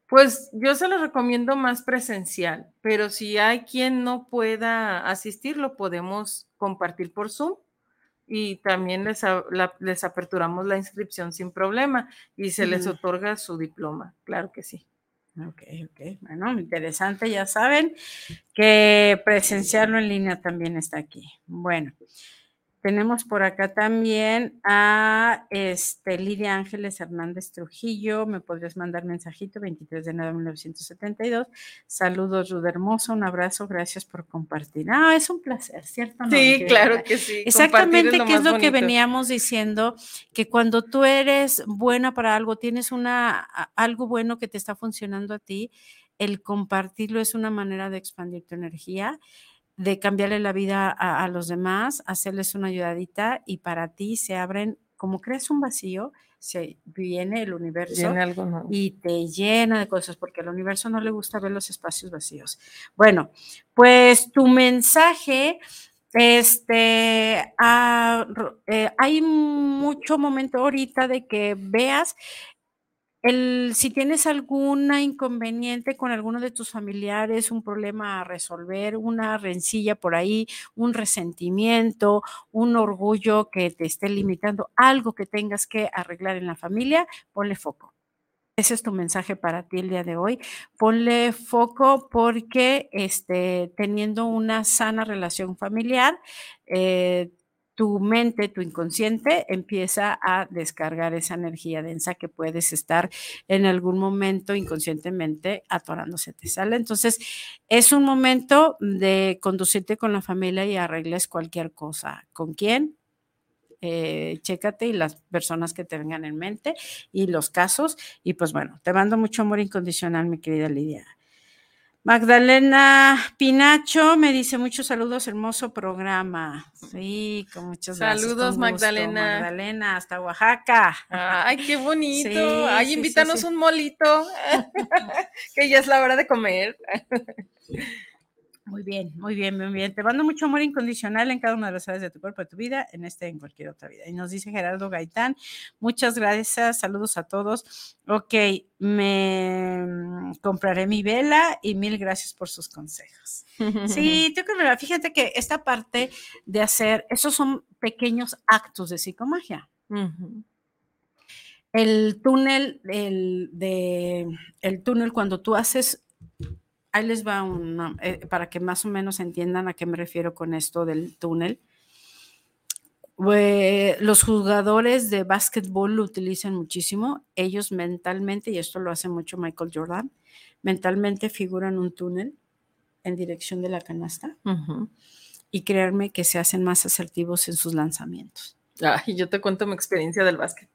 Pues yo se lo recomiendo más presencial, pero si hay quien no pueda asistir, lo podemos compartir por Zoom y también les, a- la- les aperturamos la inscripción sin problema y se les otorga su diploma, claro que sí. Ok, ok. Bueno, interesante, ya saben que presenciarlo en línea también está aquí. Bueno, Tenemos por acá también a este, Lidia Ángeles Hernández Trujillo. Me podrías mandar mensajito 23 de enero de 1972. Saludos, Ruda Hermosa. Un abrazo. Gracias por compartir. Ah, es un placer, ¿cierto? sí, claro que sí. Exactamente, que es lo que veníamos diciendo, que cuando tú eres buena para algo, tienes una, algo bueno que te está funcionando a ti, el compartirlo es una manera de expandir tu energía de cambiarle la vida a, los demás, hacerles una ayudadita y para ti se abren, como crees un vacío, se viene el universo y te llena de cosas, porque al universo no le gusta ver los espacios vacíos. Bueno, pues tu mensaje, este, ah, eh, hay mucho momento ahorita de que veas el, si tienes algún inconveniente con alguno de tus familiares, un problema a resolver, una rencilla por ahí, un resentimiento, un orgullo que te esté limitando, algo que tengas que arreglar en la familia, ponle foco. Ese es tu mensaje para ti el día de hoy. Ponle foco porque este, teniendo una sana relación familiar, eh, tu mente, tu inconsciente empieza a descargar esa energía densa que puedes estar en algún momento inconscientemente atorándose te sale. Entonces, es un momento de conducirte con la familia y arregles cualquier cosa. ¿Con quién? Eh, chécate y las personas que te vengan en mente y los casos. Y pues bueno, te mando mucho amor incondicional, mi querida Lidia. Magdalena Pinacho me dice muchos saludos, hermoso programa. Sí, con muchos gracias. Saludos, Magdalena. Magdalena, hasta Oaxaca. Ay, qué bonito. Ay, invítanos un molito, que ya es la hora de comer. Muy bien, muy bien, muy bien. Te mando mucho amor incondicional en cada una de las áreas de tu cuerpo, de tu vida, en este en cualquier otra vida. Y nos dice Gerardo Gaitán, muchas gracias, saludos a todos. Ok, me mm, compraré mi vela y mil gracias por sus consejos. Sí, tengo que fíjate que esta parte de hacer, esos son pequeños actos de psicomagia. El túnel, el, de, el túnel, cuando tú haces ahí les va una, eh, para que más o menos entiendan a qué me refiero con esto del túnel. los jugadores de básquetbol lo utilizan muchísimo. Ellos mentalmente, y esto lo hace mucho Michael Jordan, mentalmente figuran un túnel en dirección de la canasta y creerme que se hacen más asertivos en sus lanzamientos. y yo te cuento mi experiencia del básquet.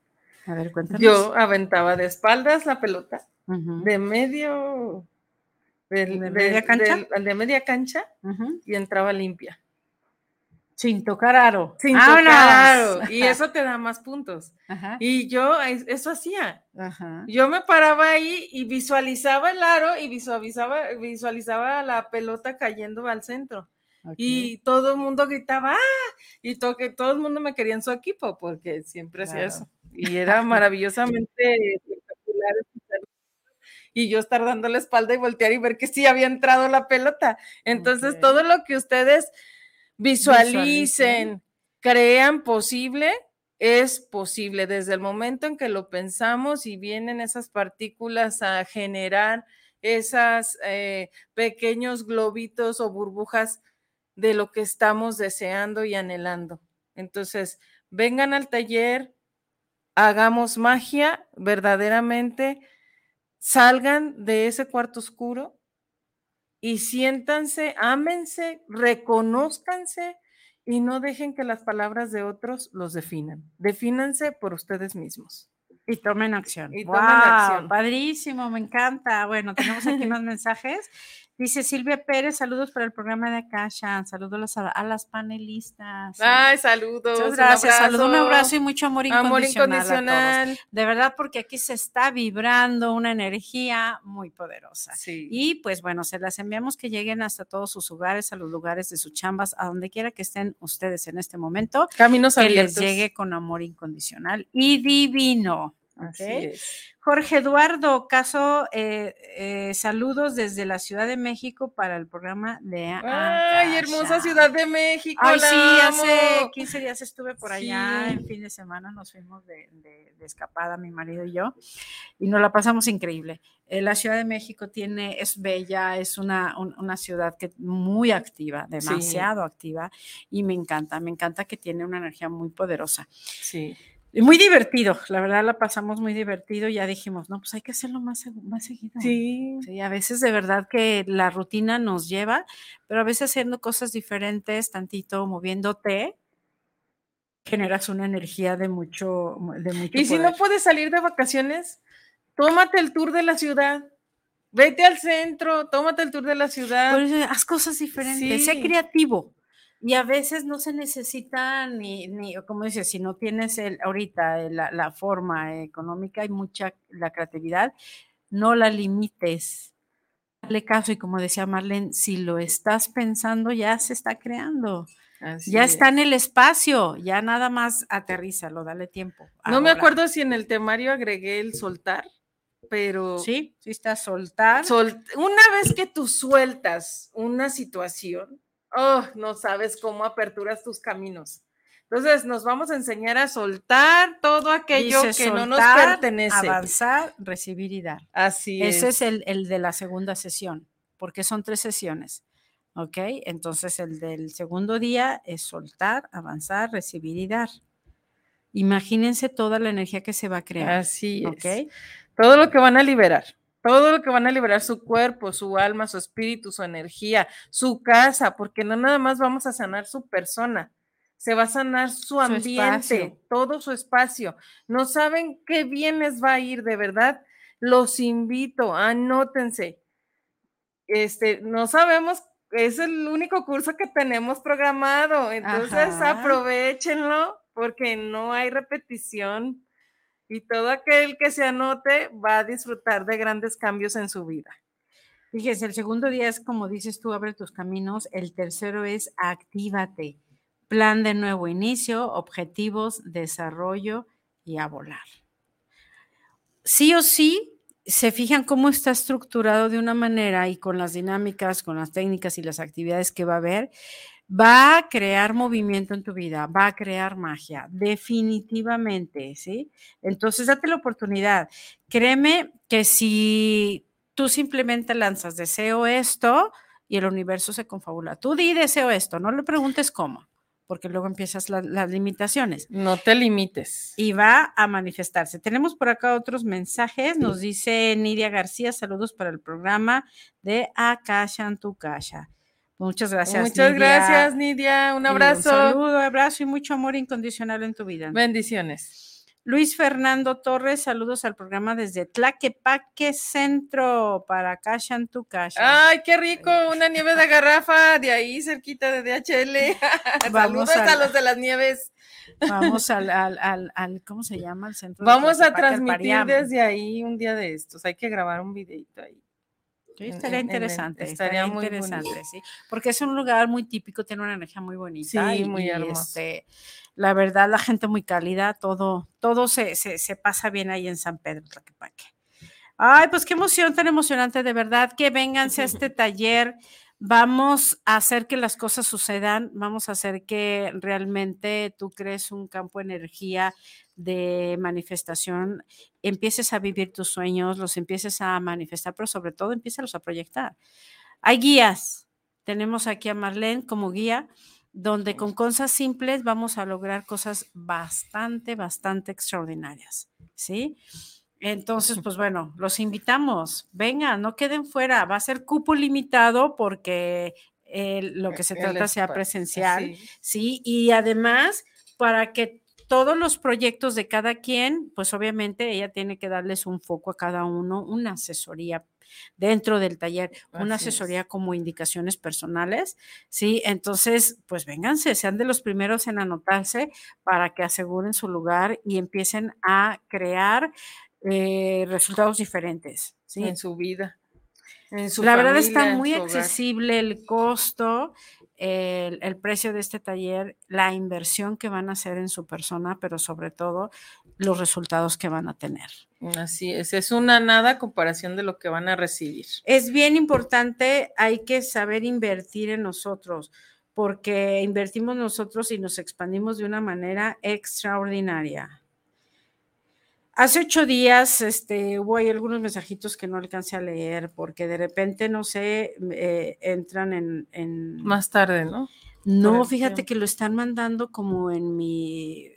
A ver, cuéntame. Yo aventaba de espaldas la pelota, de medio de, media cancha, de, media cancha y entraba limpia. Sin tocar aro. Sin tocar aro. Y eso te da más puntos. Y yo eso hacía. Yo me paraba ahí y visualizaba el aro y visualizaba, visualizaba la pelota cayendo al centro. Y todo el mundo gritaba, ¡ah! Y todo, todo el mundo me quería en su equipo porque siempre hacía eso. Y era maravillosamente espectacular y yo estar dando la espalda y voltear y ver que sí había entrado la pelota. Entonces, todo lo que ustedes visualicen, crean posible, es posible. Desde el momento en que lo pensamos y vienen esas partículas a generar esos eh, pequeños globitos o burbujas de lo que estamos deseando y anhelando. Entonces, vengan al taller, hagamos magia verdaderamente salgan de ese cuarto oscuro y siéntanse, ámense, reconózcanse y no dejen que las palabras de otros los definan. Defínanse por ustedes mismos. Y tomen acción. Y tomen acción. Padrísimo, me encanta. Bueno, tenemos aquí unos mensajes. Dice Silvia Pérez, saludos para el programa de Akasha, saludos a, las panelistas. Ay, saludos. Muchas gracias, saludos, un abrazo y mucho amor incondicional. De verdad, porque aquí se está vibrando una energía muy poderosa. Y pues bueno, se las enviamos que lleguen hasta todos sus hogares, a los lugares de sus chambas, a donde quiera que estén ustedes en este momento. Caminos que les llegue con amor incondicional y divino. Jorge Eduardo, caso, eh, eh, saludos desde la Ciudad de México para el programa de Ay, hermosa. Ciudad de México. Ay, la sí, hace amo. 15 días estuve por allá, Sí. en fin de semana nos fuimos de, de- de escapada, mi marido y yo, y nos la pasamos increíble. Eh, la Ciudad de México tiene, es bella, es una, un- una ciudad que muy activa, demasiado activa, y me encanta, me encanta que tiene una energía muy poderosa. Sí. Muy divertido, la verdad la pasamos muy divertido, y ya dijimos, no, pues hay que hacerlo más, más seguido. Sí. Sí, a veces de verdad que la rutina nos lleva, pero a veces haciendo cosas diferentes, tantito moviéndote, generas una energía de mucho, de mucho Y si no puedes salir de vacaciones, tómate el tour de la ciudad. Vete al centro, tómate el tour de la ciudad. Por eso, haz cosas diferentes, sé Sí. creativo. Y a veces no se necesita ni, ni como dices, si no tienes el, ahorita la, la forma económica, hay mucha, la creatividad, no la limites. Dale caso y como decía Marlene, si lo estás pensando, ya se está creando. Así Ya está es. en el espacio, ya nada más aterrízalo, dale tiempo. No me Ahora, acuerdo si en el temario agregué el soltar, pero Sí, sí está soltar. sol- una vez que tú sueltas una situación, oh, no sabes cómo aperturas tus caminos. Entonces, nos vamos a enseñar a soltar todo aquello Dice que no nos pertenece. Avanzar, recibir y dar. Así Ese es. es el, el de la segunda sesión, porque son tres sesiones. ¿Ok? Entonces el del segundo día es soltar, avanzar, recibir y dar. Imagínense toda la energía que se va a crear. Así es. ¿Ok? Todo lo que van a liberar, todo lo que van a liberar su cuerpo, su alma, su espíritu, su energía, su casa, porque no nada más vamos a sanar su persona, se va a sanar su ambiente, todo su espacio. No saben qué bien les va a ir, de verdad. Los invito, anótense. Este, no sabemos, es el único curso que tenemos programado, entonces Ajá. aprovechenlo porque no hay repetición y todo aquel que se anote va a disfrutar de grandes cambios en su vida. Fíjese, el segundo día es como dices tú, abre tus caminos. El tercero es actívate. Plan de nuevo inicio, objetivos, desarrollo y a volar. Sí o sí, se fijan cómo está estructurado de una manera y con las dinámicas, con las técnicas y las actividades que va a haber, va a crear movimiento en tu vida, va a crear magia, definitivamente, ¿sí? Entonces, date la oportunidad. Créeme que si tú simplemente lanzas deseo esto y el universo se confabula, tú di deseo esto, no le preguntes cómo, porque luego empiezas la- las limitaciones No te limites. y va a manifestarse. Tenemos por acá otros mensajes. Nos dice Nidia García, saludos para el programa de Akasha en tu casa. Muchas gracias. Muchas Nidia. gracias, Nidia. Un Y abrazo. saludo, abrazo y mucho amor incondicional en tu vida. Bendiciones. Luis Fernando Torres, saludos al programa desde Tlaquepaque Centro para Akasha en tu casa. Ay, qué rico, una nieve de garrafa de ahí cerquita de DHL. Vamos Saludos a los de las nieves. Vamos al, al, al, al- ¿cómo se llama? El centro. Vamos a transmitir desde ahí un día de estos. Hay que grabar un videito ahí. Sí, estaría en- en el- interesante, estaría estaría, muy interesante, bonito. sí, porque es un lugar muy típico, tiene una energía muy bonita. Sí, y, muy y, hermoso. este, la verdad, la gente muy cálida, todo, todo se, se, se pasa bien ahí en San Pedro, Tlaquepaque. Ay, pues qué emoción tan emocionante, de verdad, que vénganse a este taller. Vamos a hacer que las cosas sucedan, vamos a hacer que realmente tú crees un campo de energía de manifestación, empieces a vivir tus sueños, los empieces a manifestar, pero sobre todo empieces a proyectar. Hay guías, tenemos aquí a Marlene como guía, donde con cosas simples vamos a lograr cosas bastante, bastante extraordinarias, ¿sí? Entonces, pues bueno, los invitamos, vengan, no queden fuera, va a ser cupo limitado porque eh, lo que se El trata sea presencial, sí. ¿sí? Y además, para que todos los proyectos de cada quien, pues obviamente ella tiene que darles un foco a cada uno, una asesoría dentro del taller, una es. asesoría como indicaciones personales, ¿sí? Entonces, pues vénganse, sean de los primeros en anotarse para que aseguren su lugar y empiecen a crear eh, resultados diferentes, ¿sí? En su vida. En su La verdad está muy accesible el costo, el, el precio de este taller, la inversión que van a hacer en su persona, pero sobre todo los resultados que van a tener. Así es, es una nada comparación de lo que van a recibir. Es bien importante, hay que saber invertir en nosotros, porque invertimos nosotros y nos expandimos de una manera extraordinaria. Hace ocho días este, hubo ahí algunos mensajitos que no alcancé a leer porque de repente, no sé, eh, entran en, en, Más tarde, ¿no? No, fíjate que lo están mandando como en mi,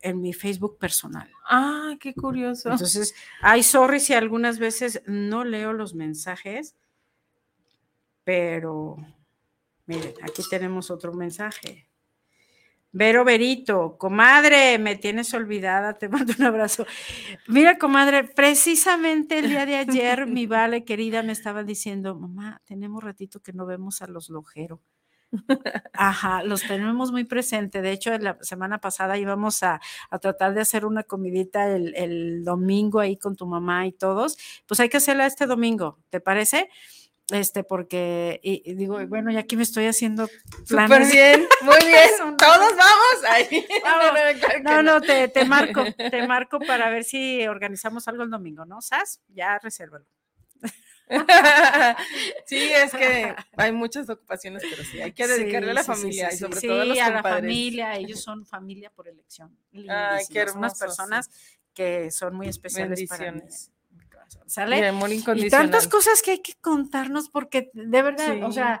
en mi Facebook personal. Ah, qué curioso. Entonces, ay, sorry si algunas veces no leo los mensajes, pero miren, aquí tenemos otro mensaje. Vero Berito, comadre, me tienes olvidada, te mando un abrazo. Mira, comadre, precisamente el día de ayer, mi vale querida me estaba diciendo, mamá, tenemos ratito que no vemos a los lojeros. Ajá, los tenemos muy presente. De hecho, la semana pasada íbamos a, a tratar de hacer una comidita el, el, domingo ahí con tu mamá y todos. Pues hay que hacerla este domingo, ¿te parece? Este, porque, y, y digo, bueno, ya aquí me estoy haciendo Súper bien, muy bien. Todos vamos. Ay. Vamos. No, no, te, te marco, te marco para ver si organizamos algo el domingo, ¿no? ¿Sas? Ya resérvalo. sí, es que hay muchas ocupaciones, pero sí, hay que dedicarle sí, a la familia sí, y sobre todo a los a compadres. la familia, ellos son familia por elección. Ay, qué hermosos, unas personas que son muy especiales para mí. ¿Sale? Y, amor y tantas cosas que hay que contarnos porque de verdad, o sea,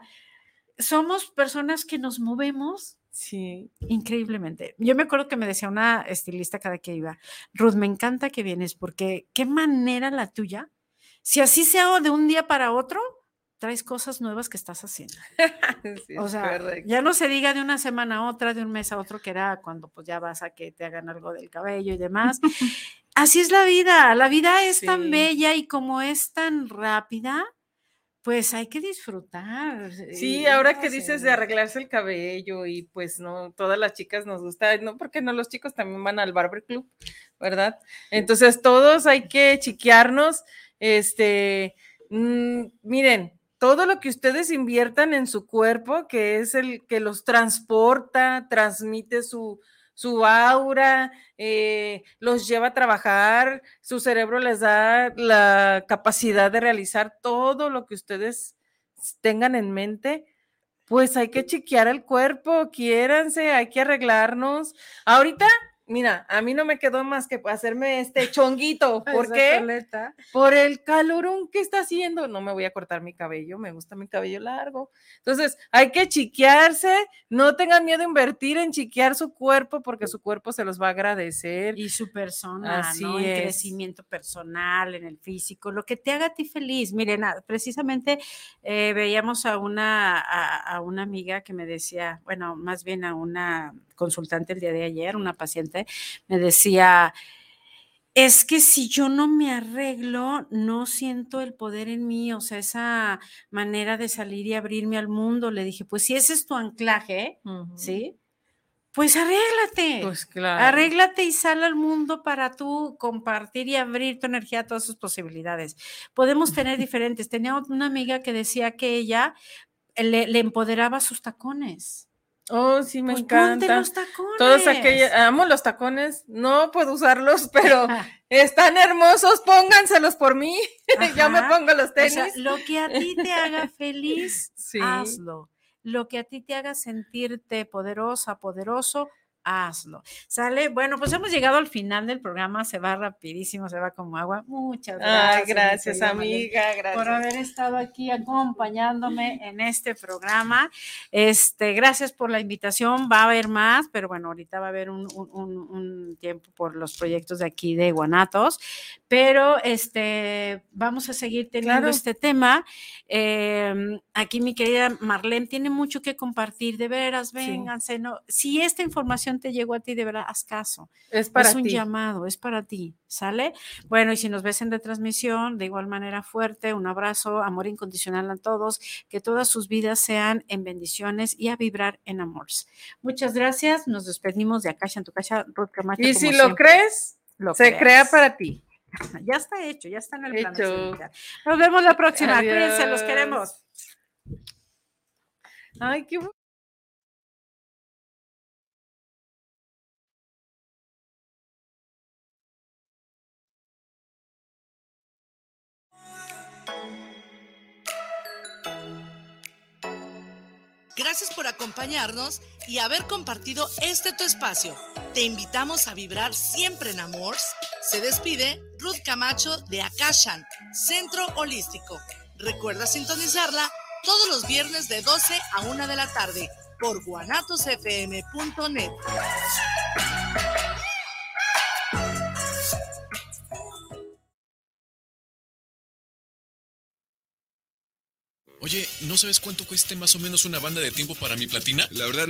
somos personas que nos movemos Sí. Increíblemente. Yo me acuerdo que me decía una estilista cada que iba, Ruth, me encanta que vienes porque qué manera la tuya si así sea de un día para otro, traes cosas nuevas que estás haciendo. sí, o sea, correcto. ya no se diga de una semana a otra, de un mes a otro, que era cuando pues ya vas a que te hagan algo del cabello y demás. así es la vida, la vida es sí. tan bella y como es tan rápida, pues hay que disfrutar. Sí, ahora que dices de arreglarse el cabello y pues no, todas las chicas nos gusta, no, porque no, los chicos también van al barber club, ¿verdad? Entonces todos hay que chiquearnos este, mmm, miren, todo lo que ustedes inviertan en su cuerpo, que es el que los transporta, transmite su, su aura, eh, los lleva a trabajar, su cerebro les da la capacidad de realizar todo lo que ustedes tengan en mente, pues hay que chequear el cuerpo, quiéranse, hay que arreglarnos. Ahorita mira, a mí no me quedó más que hacerme este chonguito. ¿Por qué? Por el calorón que está haciendo. No me voy a cortar mi cabello, me gusta mi cabello largo. Entonces, hay que chiquearse. No tengan miedo a invertir en chiquear su cuerpo porque su cuerpo se los va a agradecer. Y su persona, Así ¿no? El crecimiento personal, en el físico, lo que te haga a ti feliz. Miren, precisamente eh, veíamos a una, a, a una amiga que me decía, bueno, más bien a una consultante el día de ayer, una paciente, me decía, es que si yo no me arreglo, no siento el poder en mí, o sea, esa manera de salir y abrirme al mundo. Le dije, pues si ese es tu anclaje, uh -huh. ¿sí? Pues arréglate. Pues claro. Arréglate y sal al mundo para tú compartir y abrir tu energía a todas sus posibilidades. Podemos tener diferentes. Tenía una amiga que decía que ella le, le empoderaba sus tacones. Oh, sí, me pues encanta. Los tacones. Todos aquellos, amo los tacones, no puedo usarlos, pero están hermosos, pónganselos por mí. Yo me pongo los tenis. O sea, lo que a ti te haga feliz, sí. hazlo. Lo que a ti te haga sentirte poderosa, poderoso, hazlo. ¿Sale? Bueno, pues hemos llegado al final del programa, se va rapidísimo, se va como agua. Muchas gracias. Ay, gracias, amiga, gracias. Por haber estado aquí acompañándome en este programa. Este, gracias por la invitación, va a haber más, pero bueno, ahorita va a haber un, un, un tiempo por los proyectos de aquí de Guanatos, pero este, vamos a seguir teniendo Claro. este tema. Eh, aquí mi querida Marlene tiene mucho que compartir, de veras, Sí. vénganse, no, si esta información te llegó a ti, de verdad, haz caso. Es para es un ti. llamado, es para ti, ¿sale? Bueno, y si nos ves en retransmisión, de igual manera fuerte, un abrazo, amor incondicional a todos, que todas sus vidas sean en bendiciones y a vibrar en amor. Muchas gracias, nos despedimos de Akasha en tu casa, Ruth Camacho. Y si lo siempre, crees, lo se creas. crea para ti. Ya está hecho, ya está en el plan. Hecho. celestial. Nos vemos la próxima, cuídense, los Adiós. queremos. Ay, qué Gracias por acompañarnos y haber compartido este tu espacio. Te invitamos a vibrar siempre en amor. Se despide Ruth Camacho de Akashan, Centro Holístico. Recuerda sintonizarla todos los viernes de 12 a 1 de la tarde por guanatosfm.net. Oye, ¿no sabes cuánto cueste más o menos una banda de tiempo para mi platina? La verdad